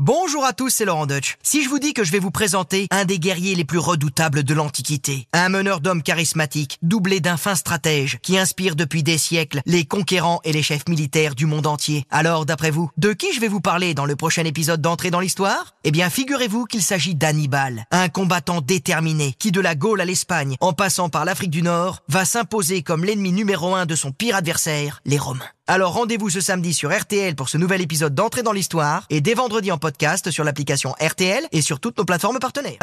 Bonjour à tous, c'est Laurent Deutsch. Si je vous dis que je vais vous présenter un des guerriers les plus redoutables de l'Antiquité, un meneur d'hommes charismatique, doublé d'un fin stratège, qui inspire depuis des siècles les conquérants et les chefs militaires du monde entier. Alors, d'après vous, de qui je vais vous parler dans le prochain épisode d'entrée dans l'histoire? Eh bien, figurez-vous qu'il s'agit d'Hannibal, un combattant déterminé qui, de la Gaule à l'Espagne, en passant par l'Afrique du Nord, va s'imposer comme l'ennemi numéro un de son pire adversaire, les Romains. Alors rendez-vous ce samedi sur RTL pour ce nouvel épisode d'entrée dans l'histoire et dès vendredi en podcast sur l'application RTL et sur toutes nos plateformes partenaires.